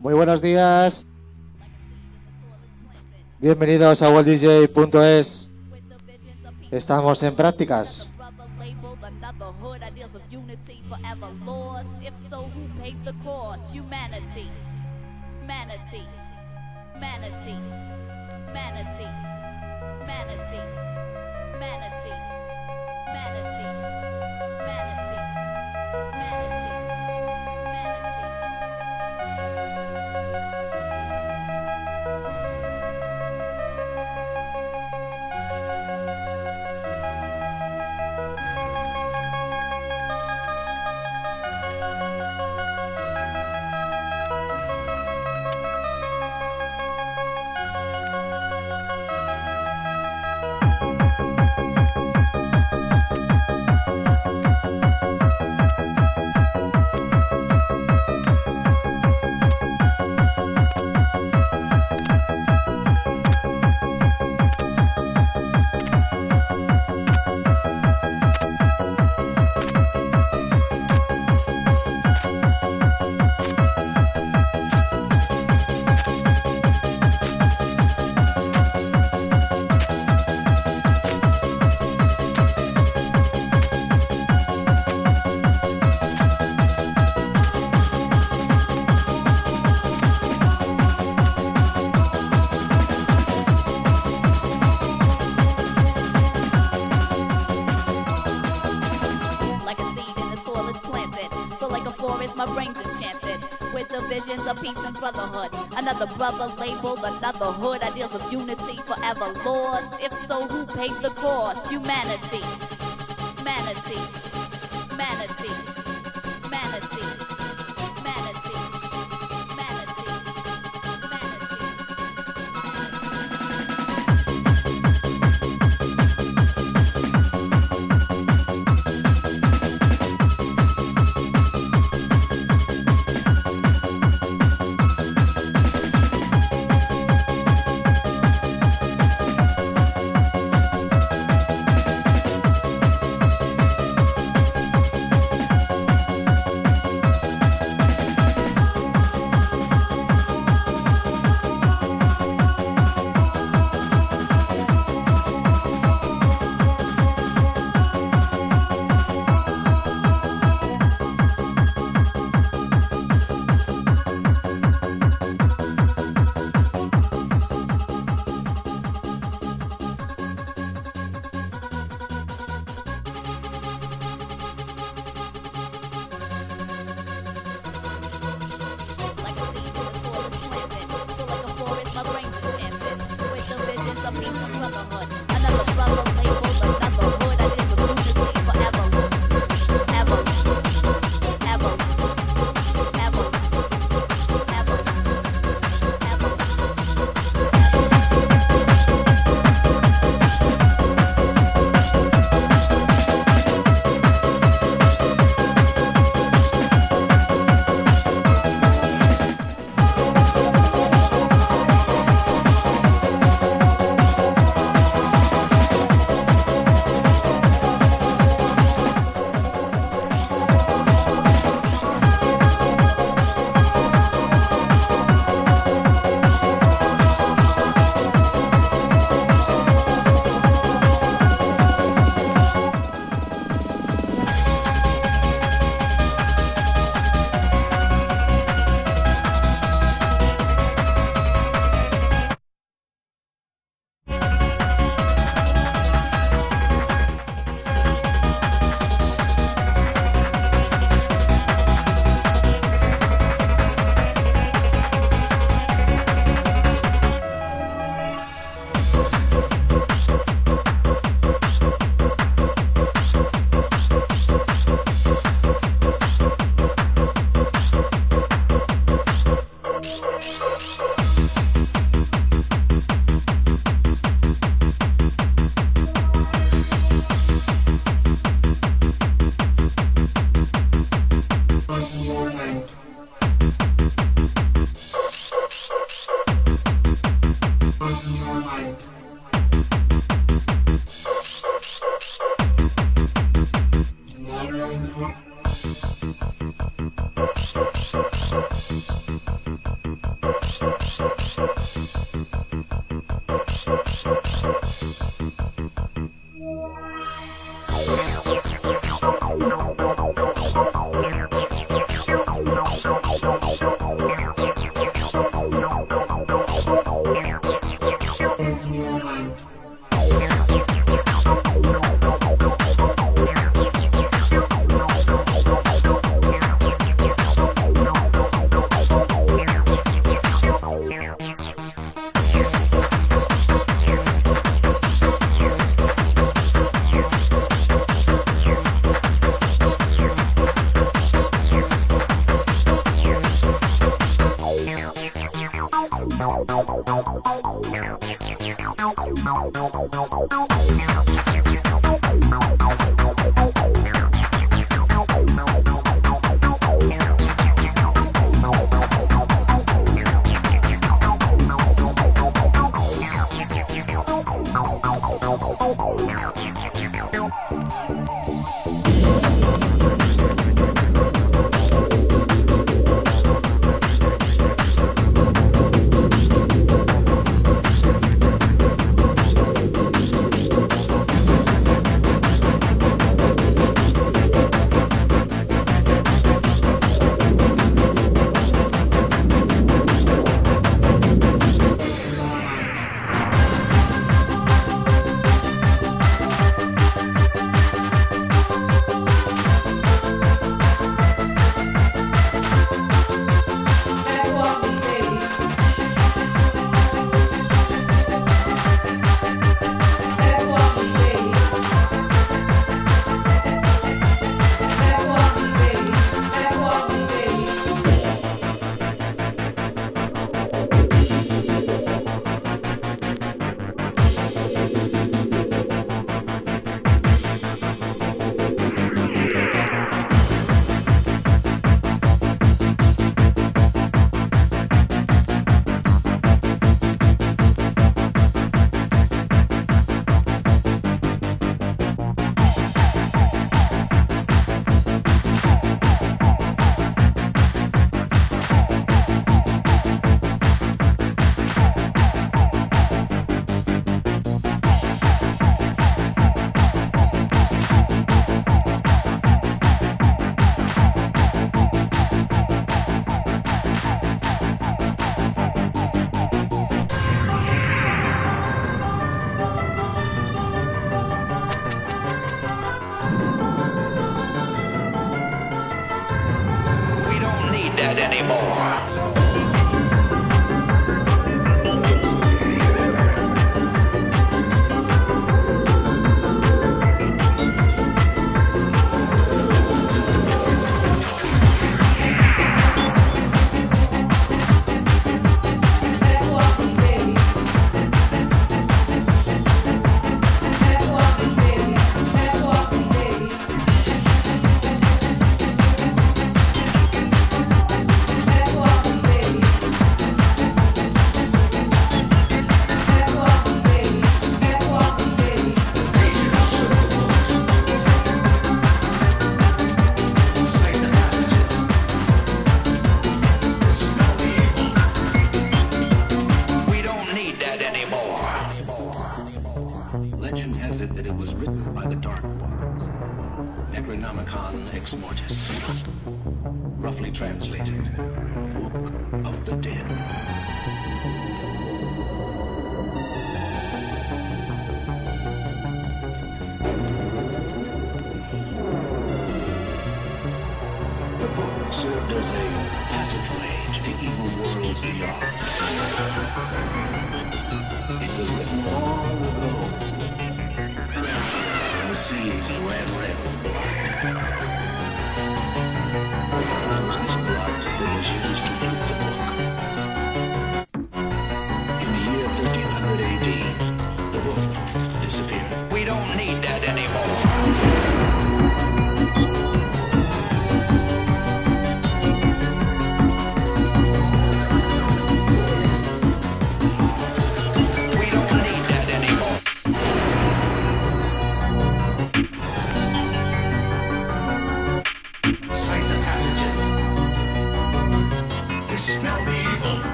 Muy buenos días. Bienvenidos a worlddj.es. Estamos en prácticas. Brother label, another hood, ideals of unity forever lost. If so, who pays the cost? Humanity.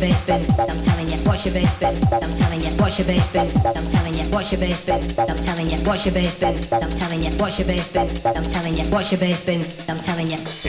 Your bass. I'm telling you, watch your bass spin. I'm telling you, watch your bass spin. I'm telling you, watch your bass spin. I'm telling you, watch your bass spin. I'm telling you, watch your bass spin. I'm telling you, watch your bass spin. I'm telling you.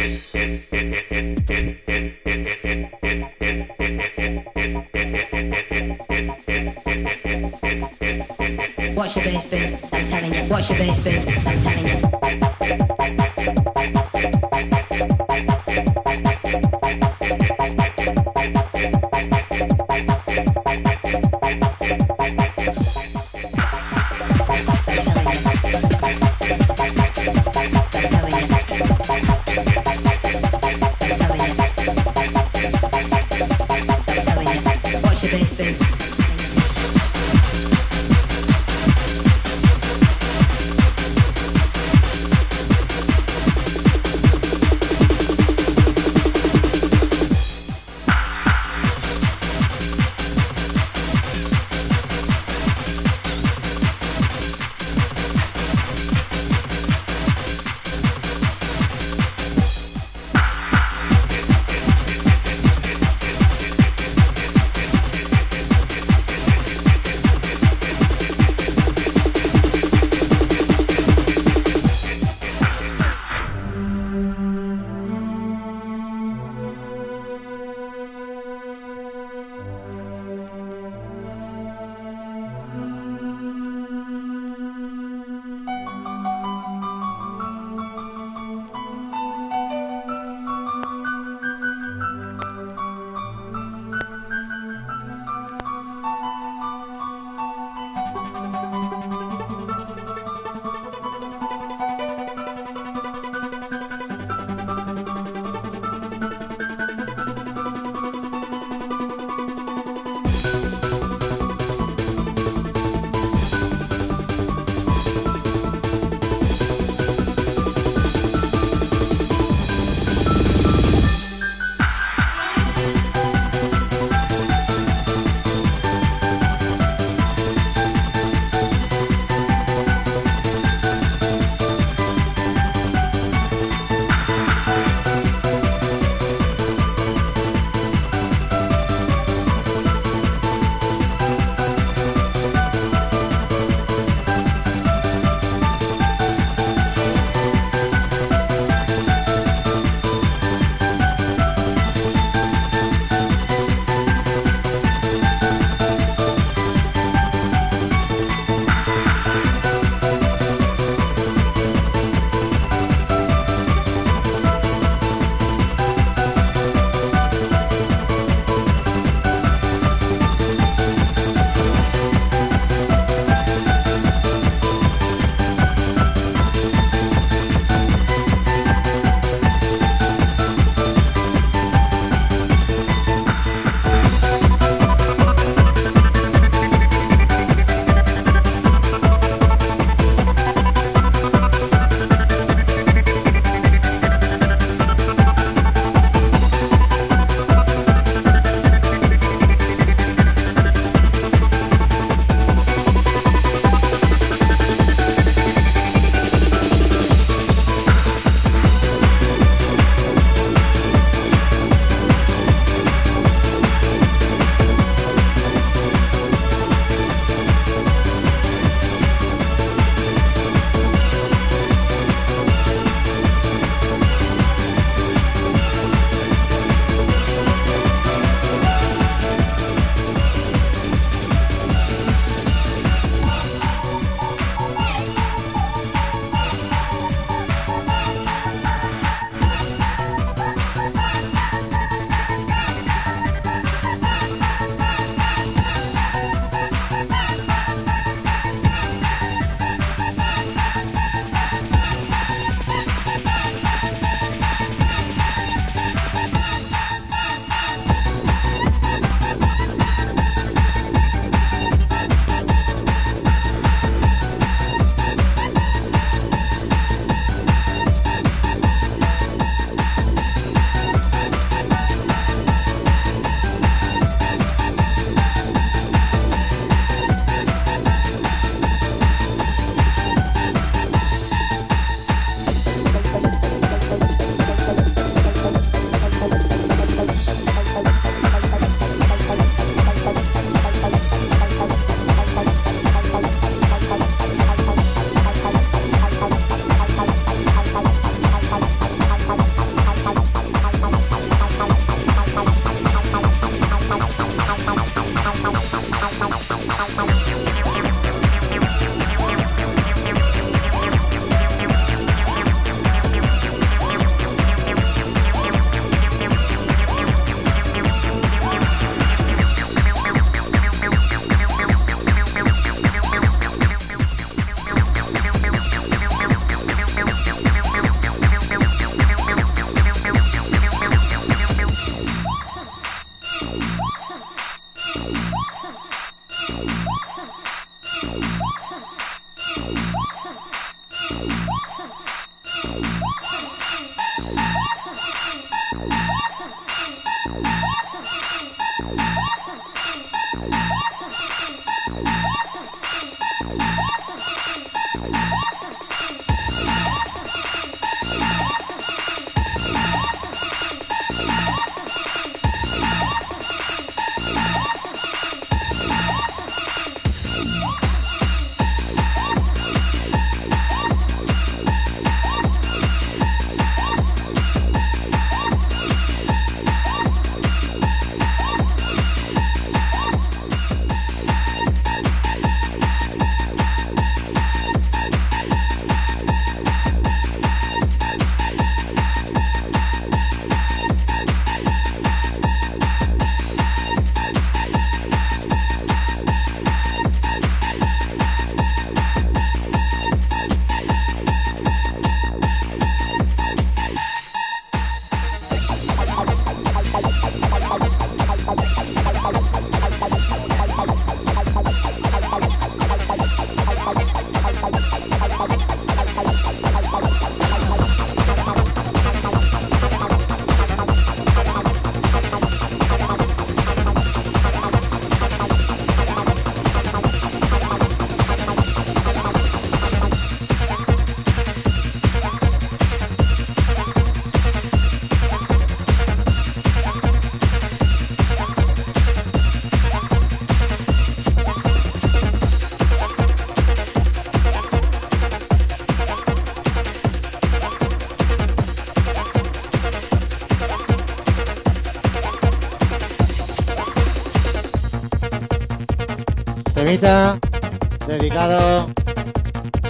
Dedicado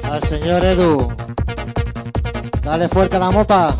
al señor Edu. Dale fuerte a la mopa.